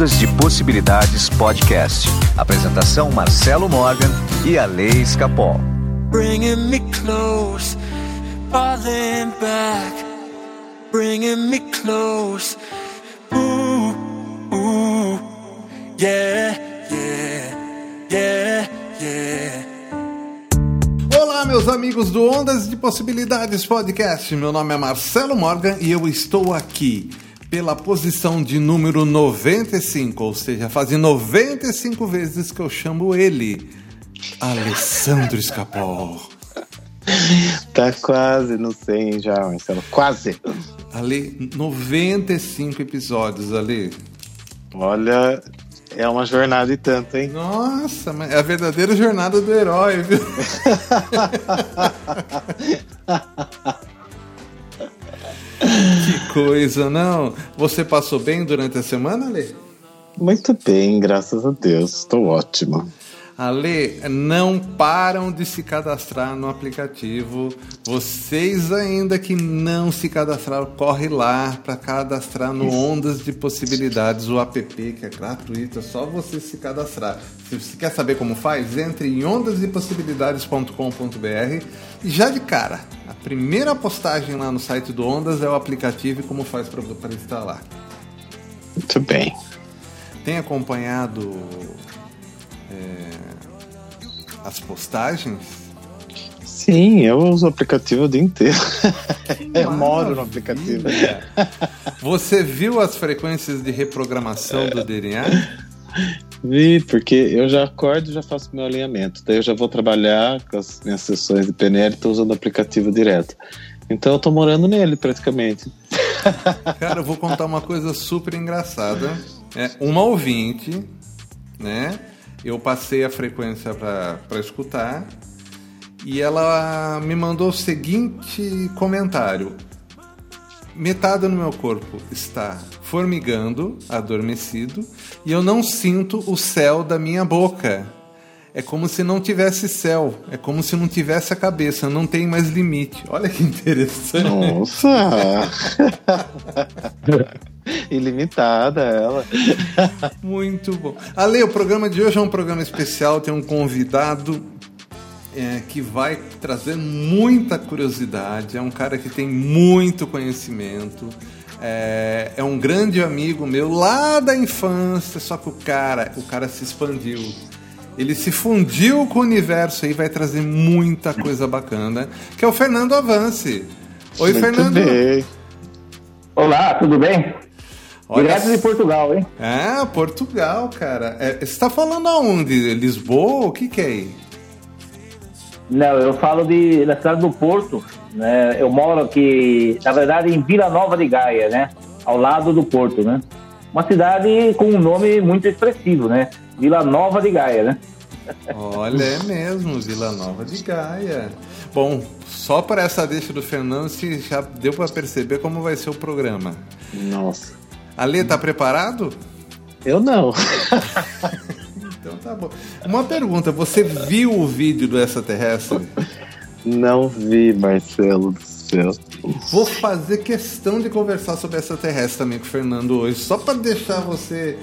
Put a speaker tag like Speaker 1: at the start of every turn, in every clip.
Speaker 1: Ondas de Possibilidades Podcast. Apresentação Marcelo Morgan e a Lei Escapol. Bringing me close, falling back, bringing me close. Ooh, ooh, yeah, yeah, yeah, yeah. Olá, meus amigos do Ondas de Possibilidades Podcast. Meu nome é Marcelo Morgan e eu estou aqui pela posição de número 95, ou seja, fazem 95 vezes que eu chamo ele, Alessandro Escapol.
Speaker 2: Tá quase no 100 já, Marcelo, quase.
Speaker 1: Ali, 95 episódios, ali.
Speaker 2: Olha, é uma jornada e tanto, hein?
Speaker 1: Nossa, é a verdadeira jornada do herói, viu? que coisa, não? Você passou bem durante a semana, Ale?
Speaker 2: Muito bem, graças a Deus. Estou ótimo.
Speaker 1: Ale, não param de se cadastrar no aplicativo. Vocês ainda que não se cadastraram, corre lá para cadastrar no Ondas de Possibilidades, o app que é gratuito, é só você se cadastrar. Se você quer saber como faz, entre em ondasdepossibilidades.com.br e já de cara, primeira postagem lá no site do Ondas é o aplicativo e como faz para instalar.
Speaker 2: Muito bem.
Speaker 1: Tem acompanhado é, as postagens?
Speaker 2: Sim, eu uso o aplicativo o dia inteiro. eu moro no aplicativo.
Speaker 1: Você viu as frequências de reprogramação do DNA?
Speaker 2: Vi, porque eu já acordo e já faço meu alinhamento. Daí eu já vou trabalhar com as minhas sessões de PNL, estou usando o aplicativo direto. Então eu tô morando nele praticamente.
Speaker 1: Cara, eu vou contar uma coisa super engraçada. É, uma ouvinte, né? eu passei a frequência para escutar e ela me mandou o seguinte comentário: metade do meu corpo está formigando, adormecido, e eu não sinto o céu da minha boca. É como se não tivesse céu, é como se não tivesse a cabeça, não tem mais limite. Olha que interessante.
Speaker 2: Nossa! Ilimitada ela.
Speaker 1: Muito bom. Ale, o programa de hoje é um programa especial, tem um convidado é, que vai trazer muita curiosidade, é um cara que tem muito conhecimento. É, é, um grande amigo meu lá da infância, só que o cara, o cara se expandiu. Ele se fundiu com o universo e vai trazer muita coisa bacana, que é o Fernando Avance. Oi, Muito Fernando. Bem.
Speaker 3: Olá, tudo bem? Olha, Direto de Portugal, hein?
Speaker 1: É, Portugal, cara. É, você está falando aonde? Lisboa? O que, que é aí?
Speaker 3: Não, eu falo de, da cidade do Porto. Né? Eu moro aqui, na verdade, em Vila Nova de Gaia, né? Ao lado do Porto, né? Uma cidade com um nome muito expressivo, né? Vila Nova de Gaia, né?
Speaker 1: Olha, é mesmo, Vila Nova de Gaia. Bom, só por essa deixa do Fernando, se já deu para perceber como vai ser o programa.
Speaker 2: Nossa.
Speaker 1: Ale, tá preparado?
Speaker 2: Eu não.
Speaker 1: então tá bom. Uma pergunta, você viu o vídeo do extraterrestre?
Speaker 2: Não vi, Marcelo do céu.
Speaker 1: Vou fazer questão de conversar sobre extraterrestre também com o Fernando hoje, só para deixar você.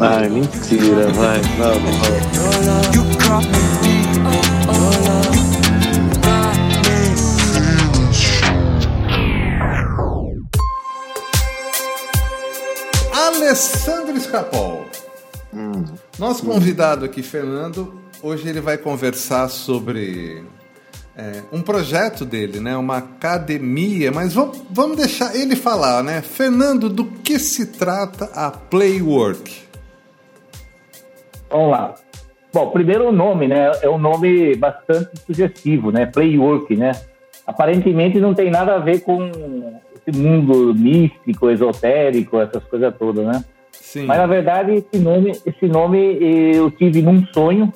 Speaker 2: Ai, mentira, vai. Não, não.
Speaker 1: Alessandro Escapol. Hum. Nosso convidado aqui, Fernando, hoje ele vai conversar sobre é, um projeto dele, né? Uma academia, mas vamos, vamos deixar ele falar, né? Fernando, do que se trata a Playwork?
Speaker 3: Vamos lá. Bom, primeiro o nome, né? É um nome bastante sugestivo, né? Playwork, né? Aparentemente não tem nada a ver com esse mundo místico, esotérico, essas coisas todas, né? Sim. Mas na verdade esse nome, esse nome eu tive num sonho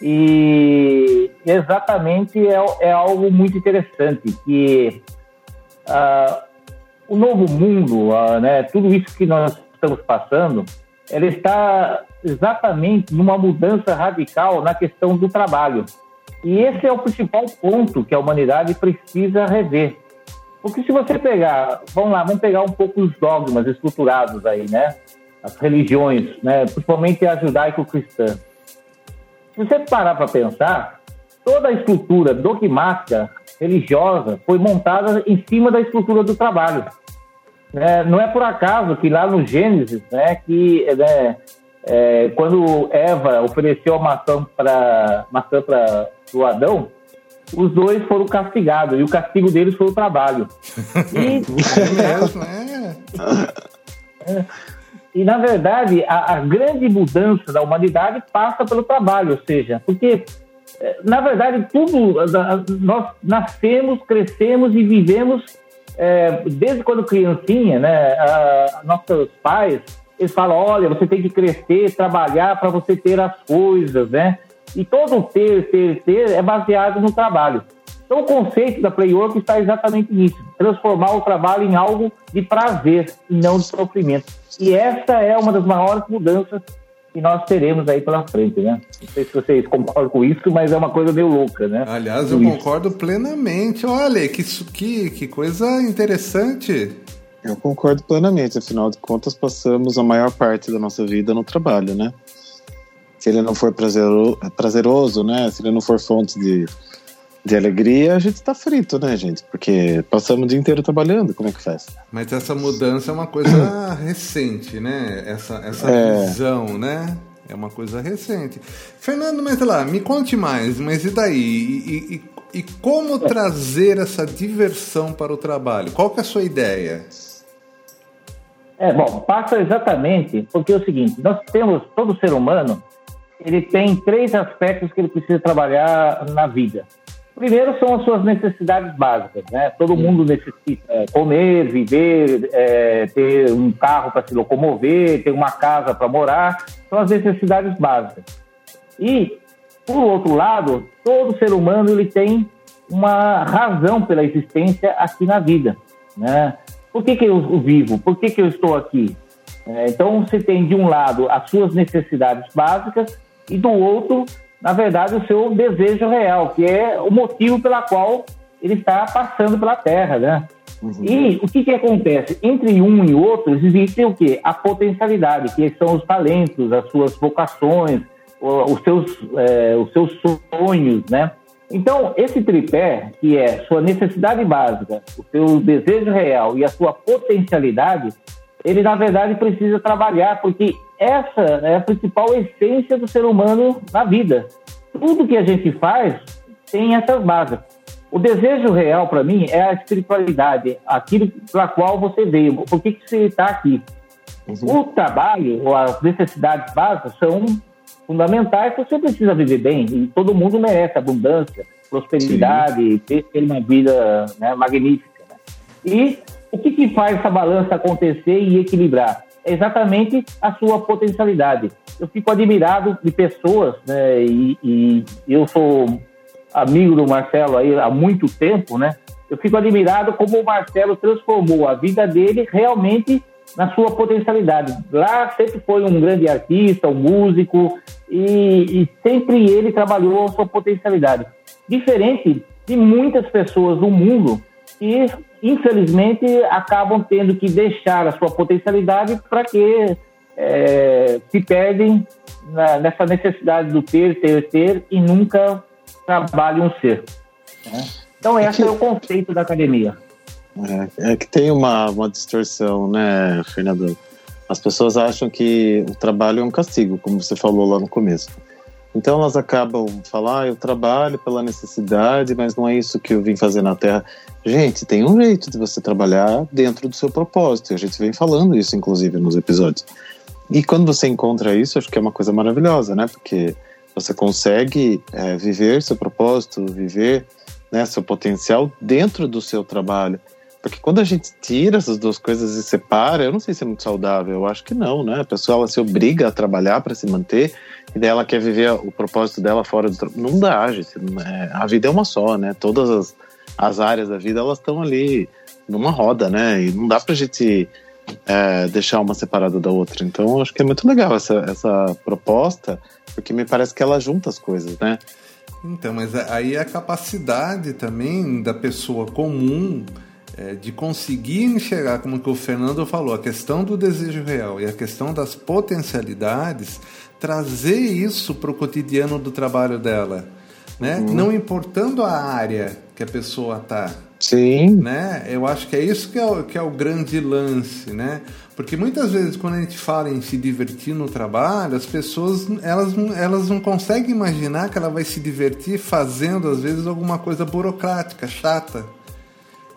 Speaker 3: e exatamente é, é algo muito interessante que uh, o novo mundo, uh, né? Tudo isso que nós estamos passando, ela está exatamente numa mudança radical na questão do trabalho. E esse é o principal ponto que a humanidade precisa rever. Porque se você pegar, vamos lá, vamos pegar um pouco os dogmas estruturados aí, né? as religiões, né, principalmente a judaico-cristã. Se você parar para pensar, toda a estrutura dogmática religiosa foi montada em cima da estrutura do trabalho. É, não é por acaso que lá no Gênesis, né, que né, é, quando Eva ofereceu a maçã para maçã para o Adão, os dois foram castigados e o castigo deles foi o trabalho. E, é, é, e na verdade a, a, grande mudança da humanidade passa pelo trabalho, ou seja, porque é, na verdade tudo nós nascemos, crescemos e vivemos é, desde quando criancinha, né? A, nossos pais eles falam, olha, você tem que crescer, trabalhar para você ter as coisas, né? E todo ter, ter, ter é baseado no trabalho. Então, o conceito da Playwork está exatamente nisso: transformar o trabalho em algo de prazer e não de sofrimento. E essa é uma das maiores mudanças que nós teremos aí pela frente, né? Não sei se vocês concordam com isso, mas é uma coisa meio louca, né?
Speaker 1: Aliás, eu concordo plenamente. Olha, que, que, que coisa interessante.
Speaker 2: Eu concordo plenamente. Afinal de contas, passamos a maior parte da nossa vida no trabalho, né? Se ele não for prazeroso, prazeroso né? Se ele não for fonte de de alegria, a gente tá frito, né, gente? Porque passamos o dia inteiro trabalhando, como é que faz?
Speaker 1: Mas essa mudança é uma coisa recente, né? Essa, essa é. visão, né? É uma coisa recente. Fernando, mas lá, me conte mais, mas e daí? E, e, e como trazer essa diversão para o trabalho? Qual que é a sua ideia?
Speaker 3: É, bom, passa exatamente, porque é o seguinte, nós temos, todo ser humano, ele tem três aspectos que ele precisa trabalhar na vida. Primeiro são as suas necessidades básicas, né? Todo mundo necessita é, comer, viver, é, ter um carro para se locomover, ter uma casa para morar, são as necessidades básicas. E, por outro lado, todo ser humano ele tem uma razão pela existência aqui na vida, né? Por que, que eu vivo? Por que, que eu estou aqui? É, então, você tem de um lado as suas necessidades básicas e do outro na verdade, o seu desejo real, que é o motivo pela qual ele está passando pela Terra, né? Uhum. E o que, que acontece? Entre um e outro existe o quê? A potencialidade, que são os talentos, as suas vocações, os seus, é, os seus sonhos, né? Então, esse tripé, que é sua necessidade básica, o seu desejo real e a sua potencialidade, ele, na verdade, precisa trabalhar, porque essa é a principal essência do ser humano na vida. Tudo que a gente faz tem essas bases. O desejo real para mim é a espiritualidade, aquilo para qual você veio, por que, que você está aqui. Uhum. O trabalho, ou as necessidades básicas são fundamentais, você precisa viver bem, e todo mundo merece abundância, prosperidade, ter, ter, uma vida né, magnífica. Né? E o que, que faz essa balança acontecer e equilibrar? Exatamente a sua potencialidade. Eu fico admirado de pessoas, né, e, e eu sou amigo do Marcelo aí há muito tempo, né? Eu fico admirado como o Marcelo transformou a vida dele realmente na sua potencialidade. Lá sempre foi um grande artista, um músico, e, e, sempre ele trabalhou a sua potencialidade. Diferente de muitas pessoas do mundo que infelizmente, acabam tendo que deixar a sua potencialidade para que é, se perdem na, nessa necessidade do ter, ter, ter e nunca trabalham ser. Né? Então, esse é, que, é, o conceito da academia.
Speaker 2: É, é, que tem uma, uma distorção, né, Fernando? As pessoas acham que o trabalho é um castigo, como você falou lá no começo. Então elas acabam falar, ah, eu trabalho pela necessidade, mas não é isso que eu vim fazer na Terra. Gente, tem um jeito de você trabalhar dentro do seu propósito. A gente vem falando isso, inclusive, nos episódios. E quando você encontra isso, acho que é uma coisa maravilhosa, né? Porque você consegue é, viver seu propósito, viver né, seu potencial dentro do seu trabalho. Porque quando a gente tira essas duas coisas e separa, eu não sei se é muito saudável, eu acho que não, né? A pessoa ela se obriga a trabalhar para se manter e daí ela quer viver o propósito dela fora do trabalho. Não dá, gente. É, a vida é uma só, né? Todas as, as áreas da vida elas estão ali numa roda, né? E não dá pra gente é, deixar uma separada da outra. Então, acho que é muito legal essa, essa proposta, porque me parece que ela junta as coisas, né?
Speaker 1: Então, mas aí é a capacidade também da pessoa comum é, de conseguir enxergar, como que o Fernando falou, a questão do desejo real e a questão das potencialidades, trazer isso para o cotidiano do trabalho dela, né? Uhum. Não importando a área que a pessoa está.
Speaker 2: Sim.
Speaker 1: Né? Eu acho que é isso que é, o, que é o grande lance, né? Porque muitas vezes quando a gente fala em se divertir no trabalho, as pessoas elas, elas não conseguem imaginar que ela vai se divertir fazendo às vezes alguma coisa burocrática, chata.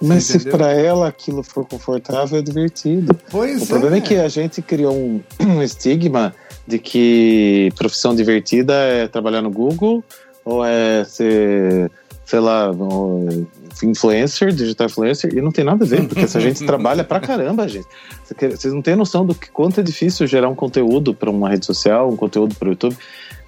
Speaker 2: Mas se para ela aquilo for confortável, é divertido.
Speaker 1: Pois
Speaker 2: o problema é. é que a gente criou um, um estigma de que profissão divertida é trabalhar no Google ou é ser, sei lá, influencer, digital influencer, e não tem nada a ver, porque essa gente trabalha pra caramba, gente. Vocês não têm noção do que quanto é difícil gerar um conteúdo para uma rede social, um conteúdo para o YouTube.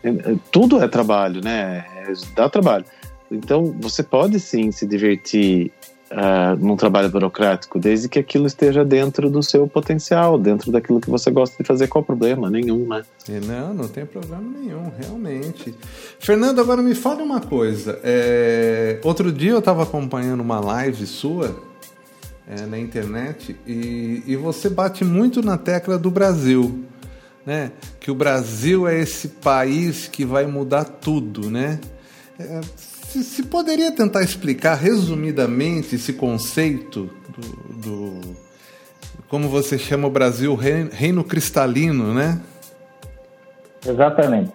Speaker 2: É, é, tudo é trabalho, né? É, dá trabalho. Então, você pode sim se divertir uh, num trabalho burocrático, desde que aquilo esteja dentro do seu potencial, dentro daquilo que você gosta de fazer. Qual problema? Nenhum, né?
Speaker 1: Não, não tem problema nenhum, realmente. Fernando, agora me fale uma coisa. É... Outro dia eu estava acompanhando uma live sua é, na internet e, e você bate muito na tecla do Brasil. Né? Que o Brasil é esse país que vai mudar tudo, né? Se, se, poderia tentar explicar resumidamente esse conceito do, do como você chama o Brasil, reino, reino cristalino, né?
Speaker 3: Exatamente.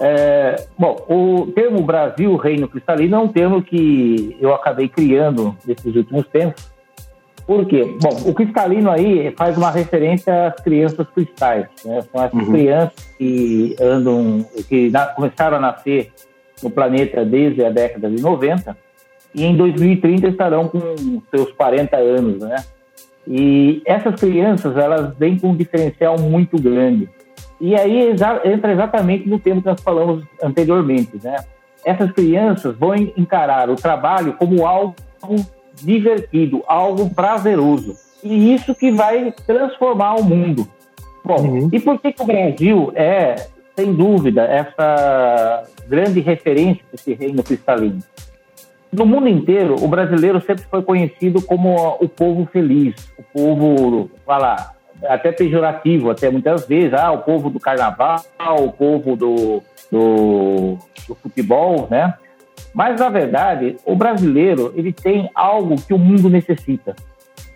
Speaker 3: É, bom, o termo Brasil, reino cristalino, é um termo que eu acabei criando nesses últimos tempos. Por quê? Bom, o cristalino aí faz uma referência às crianças cristais. Né? São essas uhum. crianças que andam, que na, começaram a nascer no planeta desde a década de 90 e em 2030 estarão com seus 40 anos, né? E essas crianças, elas vêm com um diferencial muito grande. E aí entra exatamente no tema que nós falamos anteriormente, né? Essas crianças vão encarar o trabalho como algo divertido, algo prazeroso. E isso que vai transformar o mundo. Bom, uhum. e por que, que o Brasil é sem dúvida, essa grande referência desse reino cristalino. No mundo inteiro, o brasileiro sempre foi conhecido como o povo feliz, o povo, lá, até pejorativo, até muitas vezes, ah, o povo do carnaval, o povo do, do, do futebol, né? Mas, na verdade, o brasileiro, ele tem algo que o mundo necessita.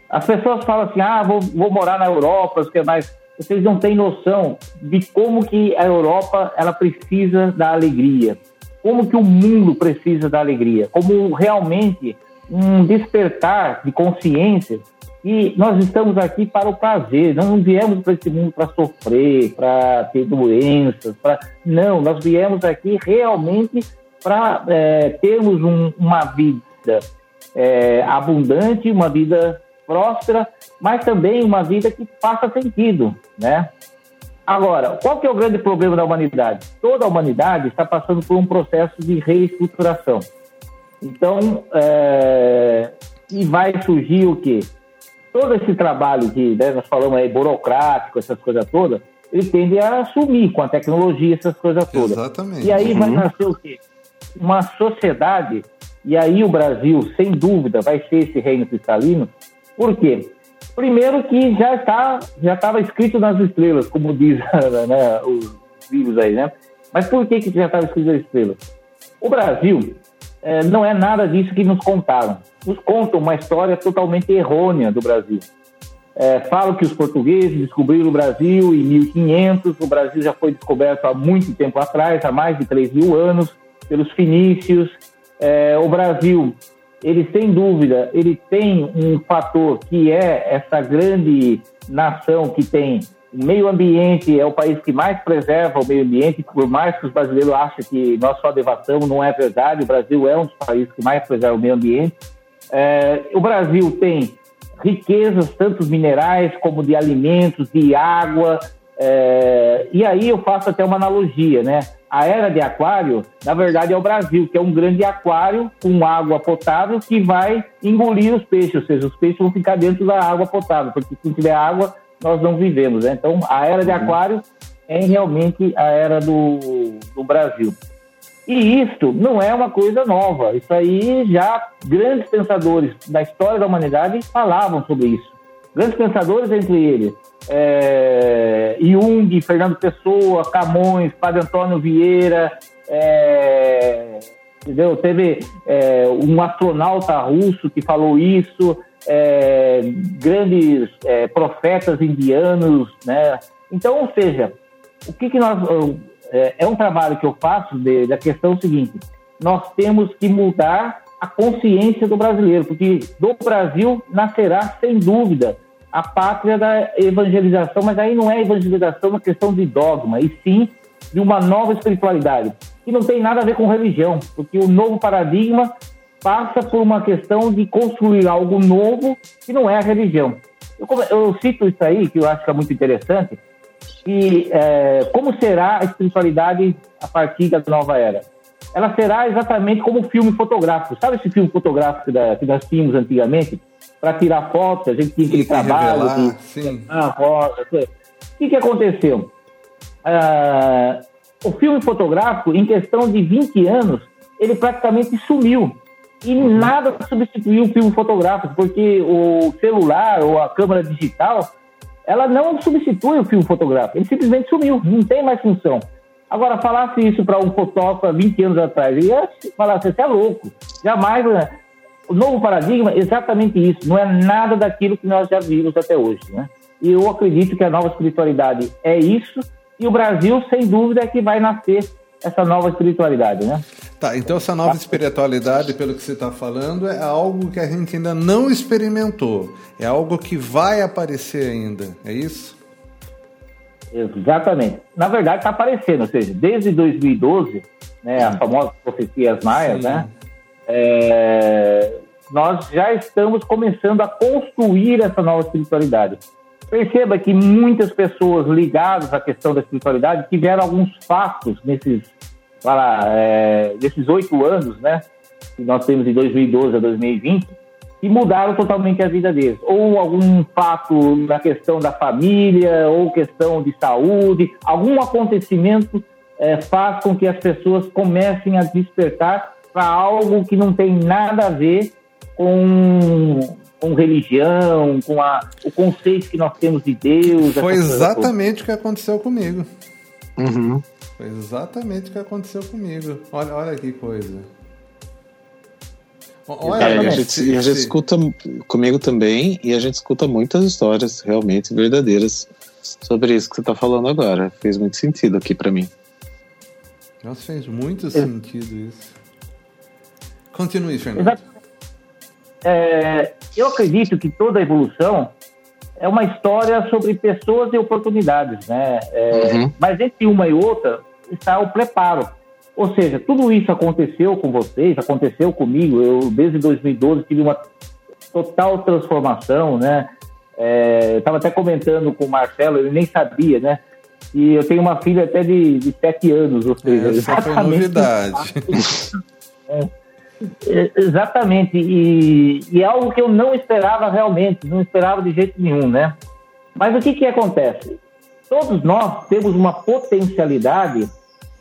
Speaker 3: As pessoas falam assim, ah, vou, vou morar na Europa, que é mais vocês não têm noção de como que a Europa ela precisa da alegria, como que o mundo precisa da alegria, como realmente um despertar de consciência. E nós estamos aqui para o prazer, não viemos para esse mundo para sofrer, para ter doenças, para não, nós viemos aqui realmente para é, termos um, uma vida é, abundante, uma vida próspera, mas também uma vida que faça sentido, né? Agora, qual que é o grande problema da humanidade? Toda a humanidade está passando por um processo de reestruturação. Então, é... e vai surgir o quê? Todo esse trabalho que né, nós falamos aí, burocrático, essas coisas todas, ele tende a sumir com a tecnologia, essas coisas todas.
Speaker 1: Exatamente.
Speaker 3: E aí uhum. vai nascer o quê? Uma sociedade, e aí o Brasil, sem dúvida, vai ser esse reino cristalino, por quê? Primeiro que já está já estava escrito nas estrelas, como diz né, os livros aí, né? Mas por que, que já estava escrito nas estrelas? O Brasil é, não é nada disso que nos contaram. Nos contam uma história totalmente errônea do Brasil. É, falam que os portugueses descobriram o Brasil em 1500, o Brasil já foi descoberto há muito tempo atrás, há mais de 3 mil anos, pelos fenícios. É, o Brasil ele sem dúvida, ele tem um fator que é essa grande nação que tem o meio ambiente, é o país que mais preserva o meio ambiente, por mais que os brasileiros achem que nós só devastamos, não é verdade, o Brasil é um dos países que mais preserva o meio ambiente. É, o Brasil tem riquezas, tanto minerais como de alimentos, de água, é, e aí eu faço até uma analogia, né? A era de aquário, na verdade, é o Brasil, que é um grande aquário com água potável que vai engolir os peixes, ou seja, os peixes vão ficar dentro da água potável, porque se não tiver água, nós não vivemos. Né? Então, a era de uhum. aquário é realmente a era do, do Brasil. E isto não é uma coisa nova. Isso aí já grandes pensadores da história da humanidade falavam sobre isso. Grandes pensadores entre eles. É, Jung, Fernando Pessoa, Camões, Padre Antônio Vieira, é, entendeu? Teve é, um astronauta russo que falou isso, é, grandes é, profetas indianos, né? Então, ou seja, o que, que nós é, é, um trabalho que eu faço da questão seguinte: nós temos que mudar a consciência do brasileiro, porque do Brasil nascerá sem dúvida a pátria da evangelização, mas aí não é evangelização uma questão de dogma, e sim de uma nova espiritualidade, que não tem nada a ver com religião, porque o novo paradigma passa por uma questão de construir algo novo que não é a religião. Eu, eu cito isso aí, que eu acho que é muito interessante, e é, como será a espiritualidade a partir da nova era? Ela será exatamente como um filme fotográfico. Sabe esse filme fotográfico da, que nós tínhamos antigamente? Para tirar fotos, a gente tinha aquele trabalho revelar, de sim. Ah, foto. O que, que aconteceu? Ah, o filme fotográfico, em questão de 20 anos, ele praticamente sumiu. E uhum. nada substituiu o filme fotográfico, porque o celular ou a câmera digital ela não substitui o filme fotográfico, ele simplesmente sumiu, não tem mais função. Agora, falasse isso para um fotógrafo há 20 anos atrás, ia falar, você é louco. Jamais. Né? O novo paradigma é exatamente isso, não é nada daquilo que nós já vimos até hoje. Né? E eu acredito que a nova espiritualidade é isso, e o Brasil, sem dúvida, é que vai nascer essa nova espiritualidade, né?
Speaker 1: Tá, então essa nova espiritualidade, pelo que você está falando, é algo que a gente ainda não experimentou. É algo que vai aparecer ainda, é isso?
Speaker 3: Exatamente. Na verdade, está aparecendo, ou seja, desde 2012, né, a famosa profecias maias, né, é, nós já estamos começando a construir essa nova espiritualidade. Perceba que muitas pessoas ligadas à questão da espiritualidade tiveram alguns fatos nesses lá, é, oito anos, né, que nós temos de 2012 a 2020, que mudaram totalmente a vida deles. Ou algum fato na questão da família, ou questão de saúde, algum acontecimento é, faz com que as pessoas comecem a despertar para algo que não tem nada a ver com, com religião, com a, o conceito que nós temos de Deus.
Speaker 1: Foi exatamente o que aconteceu comigo.
Speaker 2: Uhum.
Speaker 1: Foi exatamente o que aconteceu comigo. Olha, olha que coisa.
Speaker 2: Olha, é, e a gente, e a gente escuta comigo também, e a gente escuta muitas histórias realmente verdadeiras sobre isso que você está falando agora. Fez muito sentido aqui para mim.
Speaker 1: Nossa, fez muito é. sentido isso. Continue, Fernando.
Speaker 3: É, eu acredito que toda evolução é uma história sobre pessoas e oportunidades, né? É, uhum. Mas entre uma e outra, está o preparo. Ou seja, tudo isso aconteceu com vocês, aconteceu comigo. Eu, desde 2012, tive uma total transformação, né? É, eu estava até comentando com o Marcelo, ele nem sabia, né? E eu tenho uma filha até de, de sete anos, ou seja,
Speaker 1: é, foi novidade.
Speaker 3: é, exatamente, e, e é algo que eu não esperava realmente, não esperava de jeito nenhum, né? Mas o que que acontece? Todos nós temos uma potencialidade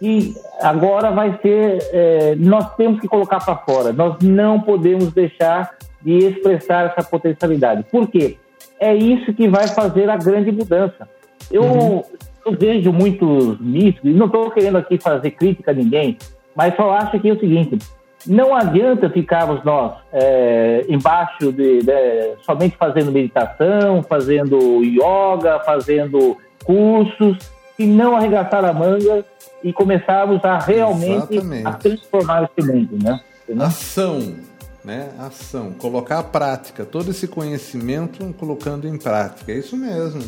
Speaker 3: e agora vai ser, é, nós temos que colocar para fora. Nós não podemos deixar de expressar essa potencialidade. Por quê? É isso que vai fazer a grande mudança. Eu, uhum. eu vejo muitos mitos, e não estou querendo aqui fazer crítica a ninguém, mas só acho que é o seguinte: não adianta ficarmos nós é, embaixo de, de, somente fazendo meditação, fazendo yoga, fazendo cursos, e não arregaçar a manga e começarmos a realmente a transformar esse mundo, né?
Speaker 1: Ação, né? Ação, colocar a prática, todo esse conhecimento colocando em prática, é isso mesmo.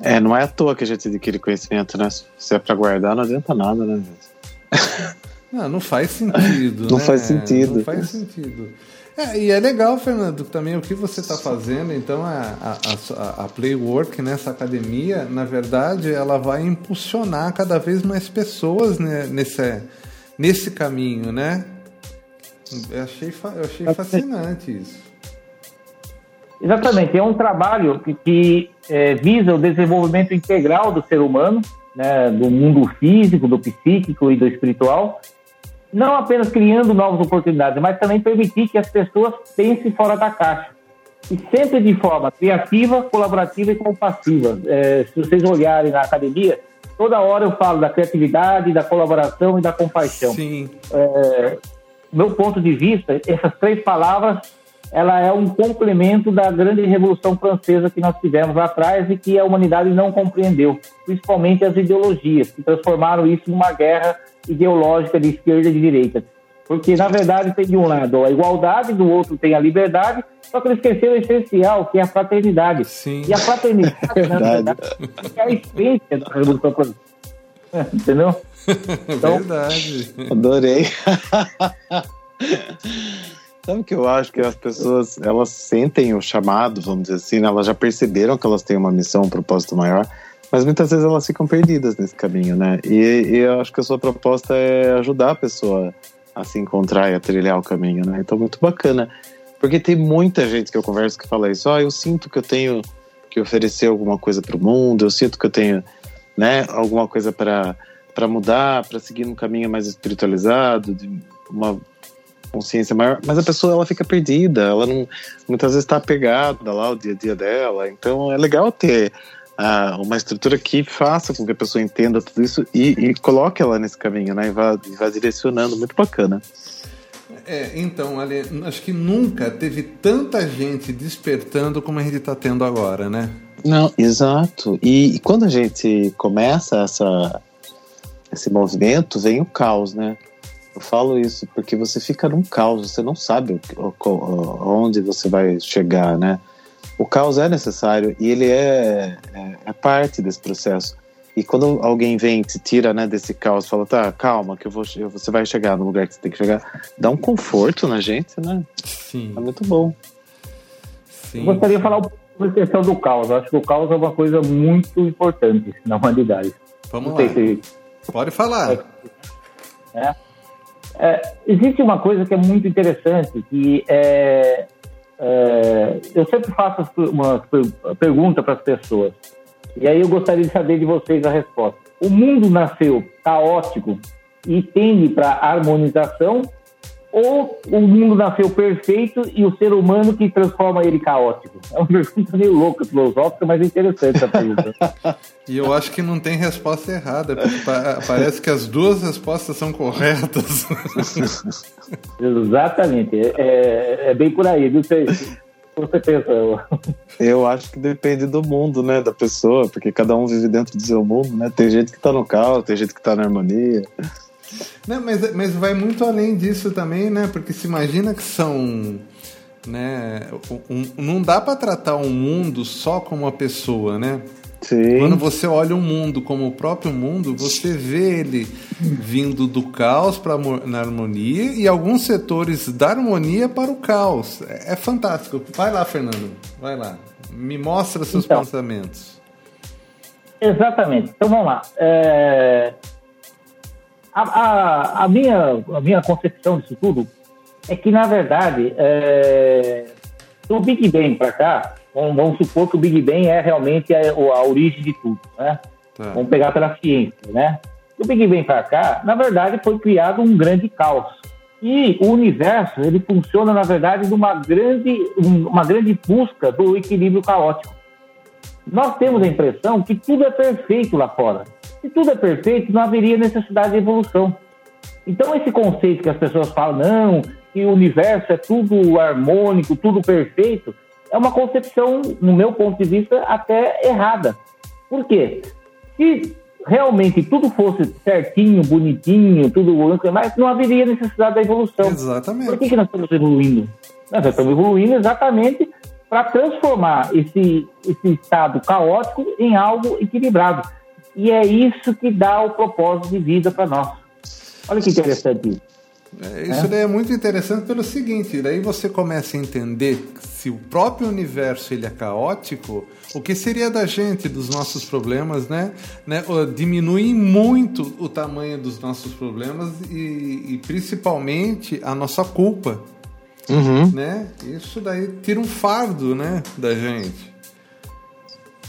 Speaker 2: É, não é à toa que a gente adquire conhecimento, né? Se é para guardar, não adianta nada, né?
Speaker 1: Não, não faz sentido.
Speaker 2: não
Speaker 1: né?
Speaker 2: faz sentido.
Speaker 1: Não faz sentido. É, e é legal, Fernando, também o que você está fazendo. Então, a, a, a, Playwork nessa academia, na verdade, ela vai impulsionar cada vez mais pessoas né, nesse, nesse caminho, né? Eu achei, eu achei fascinante isso.
Speaker 3: Exatamente, é um trabalho que, que é, visa o desenvolvimento integral do ser humano, né, do mundo físico, do psíquico e do espiritual, não apenas criando novas oportunidades, mas também permitir que as pessoas pensem fora da caixa. E sempre de forma criativa, colaborativa e compassiva. É, se vocês olharem na academia, toda hora eu falo da criatividade, da colaboração e da compaixão.
Speaker 1: Sim.
Speaker 3: É, meu ponto de vista, essas três palavras, ela é um complemento da grande revolução francesa que nós tivemos lá atrás e que a humanidade não compreendeu, principalmente as ideologias que transformaram isso numa guerra ideológica de esquerda e de direita. Porque, na verdade, tem de um lado a igualdade, do outro tem a liberdade, só que ele esqueceu o essencial, que é a fraternidade.
Speaker 1: Sim.
Speaker 3: E a fraternidade, na verdade, é a essência da Revolução Francesa. Entendeu?
Speaker 1: Então, verdade.
Speaker 2: Adorei. Sabe o que eu acho que as pessoas elas sentem o chamado, vamos dizer assim, né? elas já perceberam que elas têm uma missão, um propósito maior, mas muitas vezes elas ficam perdidas nesse caminho, né? E, e eu acho que a sua proposta é ajudar a pessoa a se encontrar e a trilhar o caminho, né? Então, muito bacana. Porque tem muita gente que eu converso que fala isso, oh, eu sinto que eu tenho que oferecer alguma coisa para o mundo, eu sinto que eu tenho, né, alguma coisa para para mudar, para seguir um caminho mais espiritualizado, de uma consciência maior, mas a pessoa ela fica perdida, ela não muitas vezes está apegada lá ao dia a dia dela. Então é legal ter ah, uma estrutura que faça com que a pessoa entenda tudo isso e, e coloque ela nesse caminho, né? E vá, e vá direcionando, muito bacana.
Speaker 1: É, então, Ale, acho que nunca teve tanta gente despertando como a gente está tendo agora, né?
Speaker 2: Não, exato. E, e, quando a gente começa essa, esse movimento, vem o caos, né? Eu falo isso porque você fica num caos, você não sabe onde você vai chegar, né? O caos é necessário e ele é, é, é parte desse processo. E quando alguém vem te tira né, desse caos, fala, tá, calma, que eu vou, você vai chegar no lugar que você tem que chegar, dá um conforto na gente, né?
Speaker 1: Sim.
Speaker 2: É muito bom.
Speaker 3: Sim. Eu gostaria de falar um pouco sobre a questão do caos. Eu acho que o caos é uma coisa muito importante na humanidade.
Speaker 1: Vamos lá. Se... Pode falar.
Speaker 3: É. É, existe uma coisa que é muito interessante, que é, é eu sempre faço uma pergunta para as pessoas, e aí eu gostaria de saber de vocês a resposta. O mundo nasceu caótico e tende para harmonização, ou o mundo nasceu perfeito e o ser humano que transforma ele caótico? É uma pergunta meio louca, filosófica, mas interessante essa pergunta.
Speaker 1: e eu acho que não tem resposta errada, parece que as duas respostas são corretas.
Speaker 3: Exatamente, é, é, é, bem por aí, viu? Você, você pensa?
Speaker 2: Eu acho que depende do mundo, né, da pessoa, porque cada um vive dentro do seu mundo, né? Tem gente que tá no caos, tem gente que tá na harmonia.
Speaker 1: Não, mas, mas vai muito além disso também, né? Porque se imagina que são. Né, um, não dá para tratar um mundo só como uma pessoa, né?
Speaker 2: Sim.
Speaker 1: Quando você olha o mundo como o próprio mundo, você vê ele vindo do caos para na harmonia e alguns setores da harmonia para o caos. É, é fantástico. Vai lá, Fernando. Vai lá. Me mostra seus então, pensamentos.
Speaker 3: Exatamente. Então vamos lá. É, a, a, a, minha, a minha concepção disso tudo é que, na verdade, é, do Big Bang para cá, vamos, vamos, supor que o Big Bang é realmente a, a origem de tudo, né? Tá. Vamos pegar pela ciência, né? Do Big Bang para cá, na verdade, foi criado um grande caos. E o universo, ele funciona, na verdade, numa grande, uma grande busca do equilíbrio caótico. Nós temos a impressão que tudo é perfeito lá fora. Se tudo é perfeito, não haveria necessidade de evolução. Então, esse conceito que as pessoas falam, não, que o universo é tudo harmônico, tudo perfeito, é uma concepção, no meu ponto de vista, até errada. Por quê? Se realmente tudo fosse certinho, bonitinho, tudo mais, não haveria necessidade da evolução.
Speaker 1: Exatamente.
Speaker 3: Por que, que nós estamos evoluindo? Nós estamos evoluindo exatamente para transformar esse, esse estado caótico em algo equilibrado. E é isso que dá o propósito de vida para nós. Olha que interessante isso.
Speaker 1: É, isso é? daí é muito interessante pelo seguinte, daí você começa a entender se o próprio universo ele é caótico, o que seria da gente, dos nossos problemas, né? né? Diminui muito o tamanho dos nossos problemas e, e principalmente a nossa culpa.
Speaker 2: Uhum.
Speaker 1: Né? Isso daí tira um fardo né, da gente.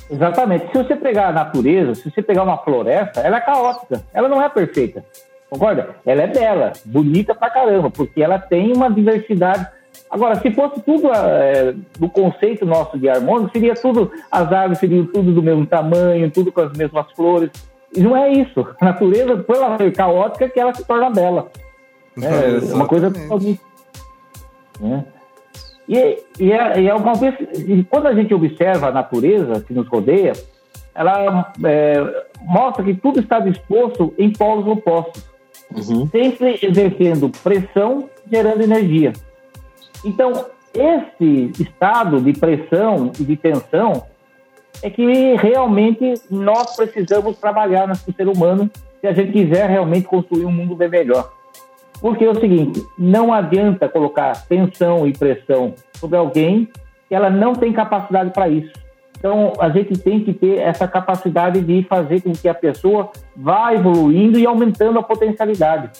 Speaker 3: Exatamente. Se você pegar a natureza, se você pegar uma floresta, ela é caótica, ela não é perfeita. Concorda? Ela é bela, bonita pra caramba, porque ela tem uma diversidade. Agora, se fosse tudo é, do conceito nosso de harmônico, seria tudo, as árvores seriam tudo do mesmo tamanho, tudo com as mesmas flores. E não é isso. A natureza, por ela ser caótica, que ela se torna bela. É, uma coisa totalmente. Né? E, e, é, e é uma vez, e quando a gente observa a natureza que nos rodeia, ela é, mostra que tudo está disposto em polos opostos, uhum. sempre exercendo pressão, gerando energia. Então, esse estado de pressão e de tensão é que realmente nós precisamos trabalhar no ser humano se a gente quiser realmente construir um mundo bem melhor. Porque é o seguinte, não adianta colocar tensão e pressão sobre alguém que ela não tem capacidade para isso. Então, a gente tem que ter essa capacidade de fazer com que a pessoa vá evoluindo e aumentando a potencialidade.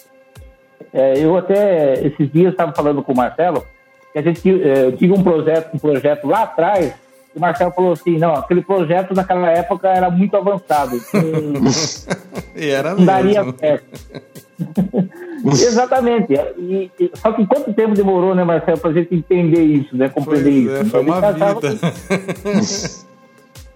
Speaker 3: É, eu até, esses dias, estava falando com o Marcelo, que a gente é, eu tive um projeto, um projeto lá atrás, e o Marcelo falou assim, não, aquele projeto naquela época era muito avançado.
Speaker 1: e era não mesmo. daria certo.
Speaker 3: Exatamente. E, e, só que quanto tempo demorou, né, Marcelo, para a gente entender isso, né? Compreender pois isso. É,
Speaker 1: foi uma vida.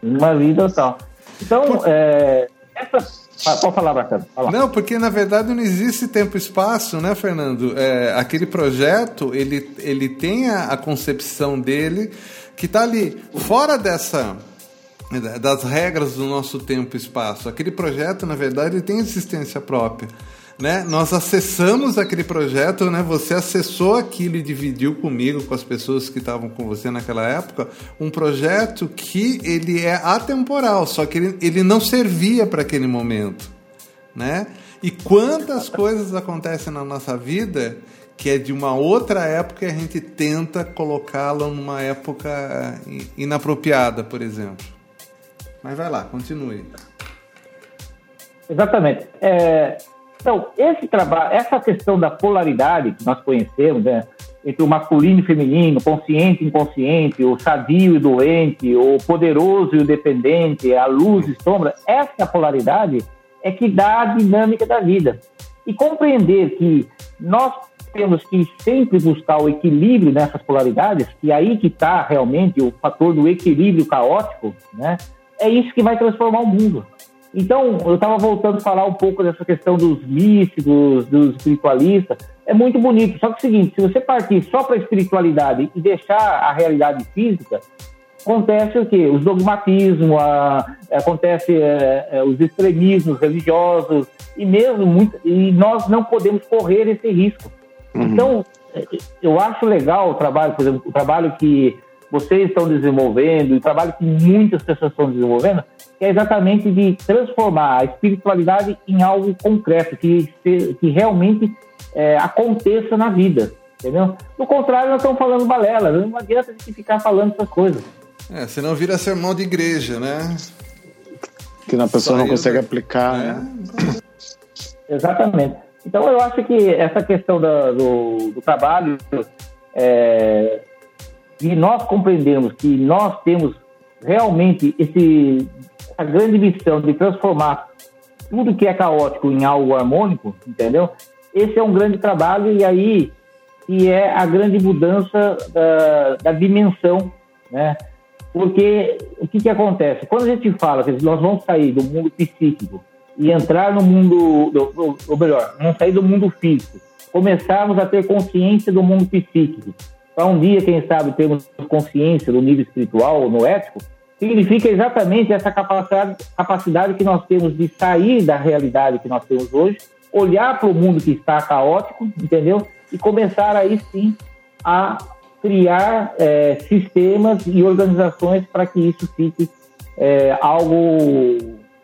Speaker 3: uma vida tal. Então, é, essa. Pode falar, Marcelo.
Speaker 1: Não, porque na verdade não existe tempo e espaço, né, Fernando? É, aquele projeto, ele, ele tem a, a concepção dele que está ali fora dessa das regras do nosso tempo e espaço. Aquele projeto, na verdade, ele tem existência própria né? Nós acessamos aquele projeto, né? Você acessou aquilo e dividiu comigo, com as pessoas que estavam com você naquela época, um projeto que ele é atemporal, só que ele, ele não servia para aquele momento, né? E quantas coisas acontecem na nossa vida que é de uma outra época e a gente tenta colocá-la numa época inapropriada, por exemplo. Mas vai lá, continue.
Speaker 3: Exatamente. É, então, esse trabalho, essa questão da polaridade que nós conhecemos, né, entre o masculino e o feminino, consciente e inconsciente, o sadio e doente, o poderoso e o dependente, a luz e sombra, essa polaridade é que dá a dinâmica da vida. E compreender que nós temos que sempre buscar o equilíbrio nessas polaridades, que aí que está realmente o fator do equilíbrio caótico, né? É isso que vai transformar o mundo. Então, eu estava voltando a falar um pouco dessa questão dos místicos, dos espiritualistas. É muito bonito. Só que é o seguinte: se você partir só para a espiritualidade e deixar a realidade física, acontece o quê? Os dogmatismos, a, acontece é, é, os extremismos religiosos e mesmo muito, e nós não podemos correr esse risco. Uhum. Então, é, eu acho legal o trabalho, por exemplo, o trabalho que vocês estão desenvolvendo, o trabalho que muitas pessoas estão desenvolvendo, que é exatamente de transformar a espiritualidade em algo concreto, que, que realmente é, aconteça na vida, entendeu? Do contrário, nós estamos falando balela, não adianta a gente ficar falando essas coisas.
Speaker 1: É, senão vira sermão de igreja, né?
Speaker 2: Que a pessoa Só não consegue aplicar, é. né?
Speaker 3: Exatamente. Então, eu acho que essa questão da, do, do, trabalho, é, de nós compreendermos que nós temos realmente esse a grande missão de transformar tudo que é caótico em algo harmônico, entendeu? Esse é um grande trabalho e aí e é a grande mudança da, da dimensão, né? Porque o que, que acontece? Quando a gente fala que nós vamos sair do mundo psíquico e entrar no mundo, do, ou melhor, não sair do mundo físico, começarmos a ter consciência do mundo psíquico, para um dia, quem sabe, termos consciência do nível espiritual, no ético, significa exatamente essa capacidade, capacidade que nós temos de sair da realidade que nós temos hoje, olhar para o mundo que está caótico, entendeu? E começar aí sim a criar é, sistemas e organizações para que isso fique é, algo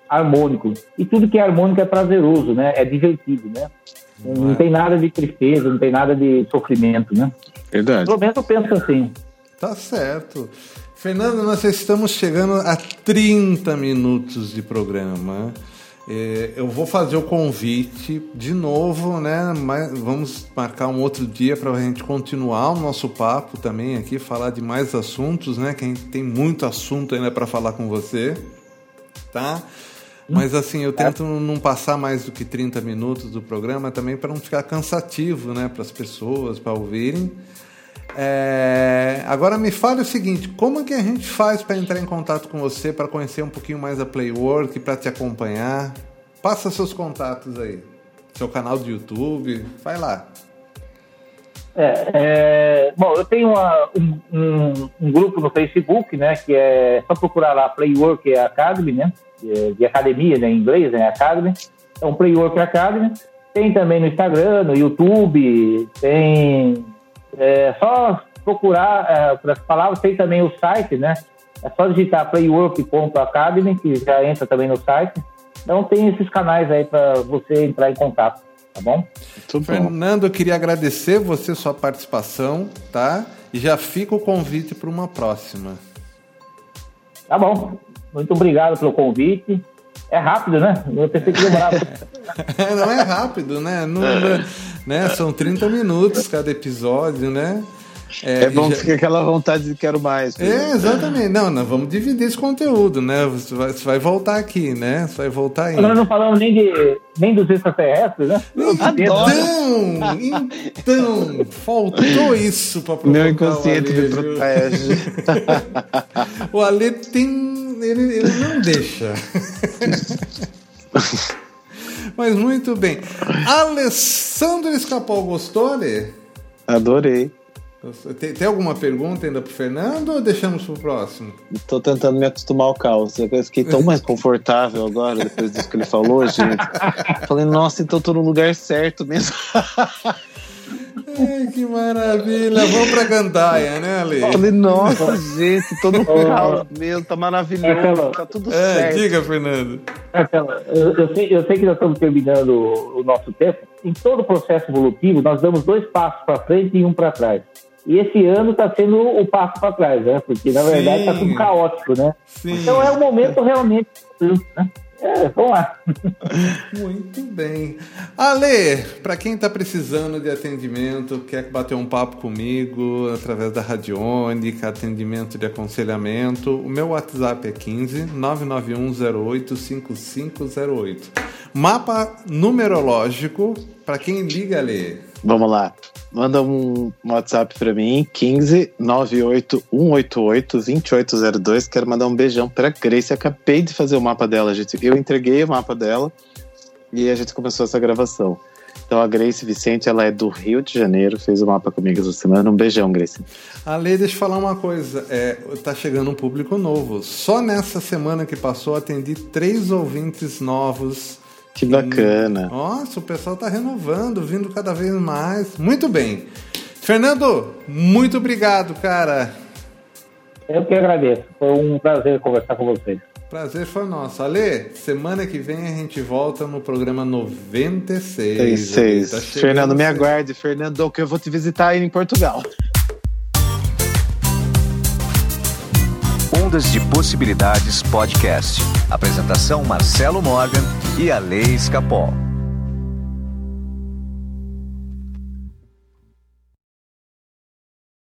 Speaker 3: harmônico. E tudo que é harmônico é prazeroso, né? É divertido, né? Não, tem nada de tristeza, não tem nada de sofrimento, né?
Speaker 2: Verdade.
Speaker 3: Pelo menos eu penso assim.
Speaker 1: Tá certo. Fernando, nós estamos chegando a 30 minutos de programa. É, eu vou fazer o convite de novo, né? Mas vamos marcar um outro dia para a gente continuar o nosso papo também aqui, falar de mais assuntos, né? Que a gente tem muito assunto ainda para falar com você, tá? Mas assim, eu tento não passar mais do que 30 minutos do programa também para não ficar cansativo, né? Para as pessoas, para ouvirem. É... Agora me fale o seguinte, como é que a gente faz para entrar em contato com você, para conhecer um pouquinho mais a Playwork, para te acompanhar? Passa seus contatos aí, seu canal do YouTube, vai lá.
Speaker 3: É, é, bom, eu tenho uma, um, um, um, grupo no Facebook, né, que é só procurar lá Playwork Academy, né, de, de academia, né, em inglês, né, Academy. Então, Playwork Academy. Tem também no Instagram, no YouTube, tem é só procurar é, por as palavras, tem também o site, né? É só digitar playwork.academy, que já entra também no site. Então tem esses canais aí para você entrar em contato, tá bom?
Speaker 1: Muito Fernando, eu queria agradecer você sua participação, tá? E já fica o convite para uma próxima.
Speaker 3: Tá bom. Muito obrigado pelo convite. É rápido, né? Eu pensei que demorava.
Speaker 1: não é rápido, né? Não, é. né? São 30 minutos cada episódio, né?
Speaker 2: É, é bom já... que fica aquela vontade de quero mais.
Speaker 1: É, exatamente. Não, nós vamos dividir esse conteúdo, né? Você vai, você vai voltar aqui, né? Você vai voltar aí.
Speaker 3: Nós não falamos nem, de, nem dos extraterrestres, né?
Speaker 1: Então, então, faltou isso para
Speaker 2: Meu inconsciente me protege.
Speaker 1: o Ale tem ele, ele não deixa. Mas muito bem. Alessandro Escapol, gostou, Ale?
Speaker 2: Adorei.
Speaker 1: Tem, tem, alguma pergunta ainda pro Fernando ou deixamos pro próximo?
Speaker 2: Tô tentando me acostumar ao caos. Eu fiquei tão mais confortável agora, depois disso que ele falou, gente. Falei, nossa, então tô no lugar certo mesmo.
Speaker 1: Ai, que maravilha. Vamos pra Gandaia, né, Ale?
Speaker 2: Falei, nossa, gente, todo caos mesmo, tá maravilhoso, tá tudo é, certo.
Speaker 1: Diga, Fernando.
Speaker 3: eu, eu, sei, eu sei que nós estamos terminando o nosso tempo. Em todo o processo evolutivo, nós damos dois passos para frente e um para trás. E esse ano está sendo o passo para trás, né? Porque, na verdade, está tudo caótico, né? Sim. Então é o momento realmente. Né? É, vamos lá.
Speaker 1: Muito bem. Ale, para quem está precisando de atendimento, quer bater um papo comigo através da Radiônica, atendimento de aconselhamento, o meu WhatsApp é 15 99108 5508. Mapa numerológico, para quem liga, Ale.
Speaker 2: Vamos lá. Manda um WhatsApp para mim, 15 98 188 2802. Quero mandar um beijão para Grace. Acabei de fazer o mapa dela, gente. Eu entreguei o mapa dela e a gente começou essa gravação. Então a Grace Vicente, ela é do Rio de Janeiro, fez o mapa comigo essa semana. Um beijão, Grace.
Speaker 1: Ale, deixa eu falar uma coisa. É, tá chegando um público novo. Só nessa semana que passou, atendi três ouvintes novos
Speaker 2: que bacana.
Speaker 1: Nossa, o pessoal está renovando, vindo cada vez mais. Muito bem. Fernando, muito obrigado, cara.
Speaker 3: Eu que agradeço. Foi um prazer conversar com vocês.
Speaker 1: Prazer foi nosso. Ale, semana que vem a gente volta no programa 96.
Speaker 2: 96. Tá Fernando, me aguarde, Fernando, que eu vou te visitar aí em Portugal.
Speaker 4: Ondas de Possibilidades Podcast. Apresentação Marcelo Morgan e a Lei Escapol.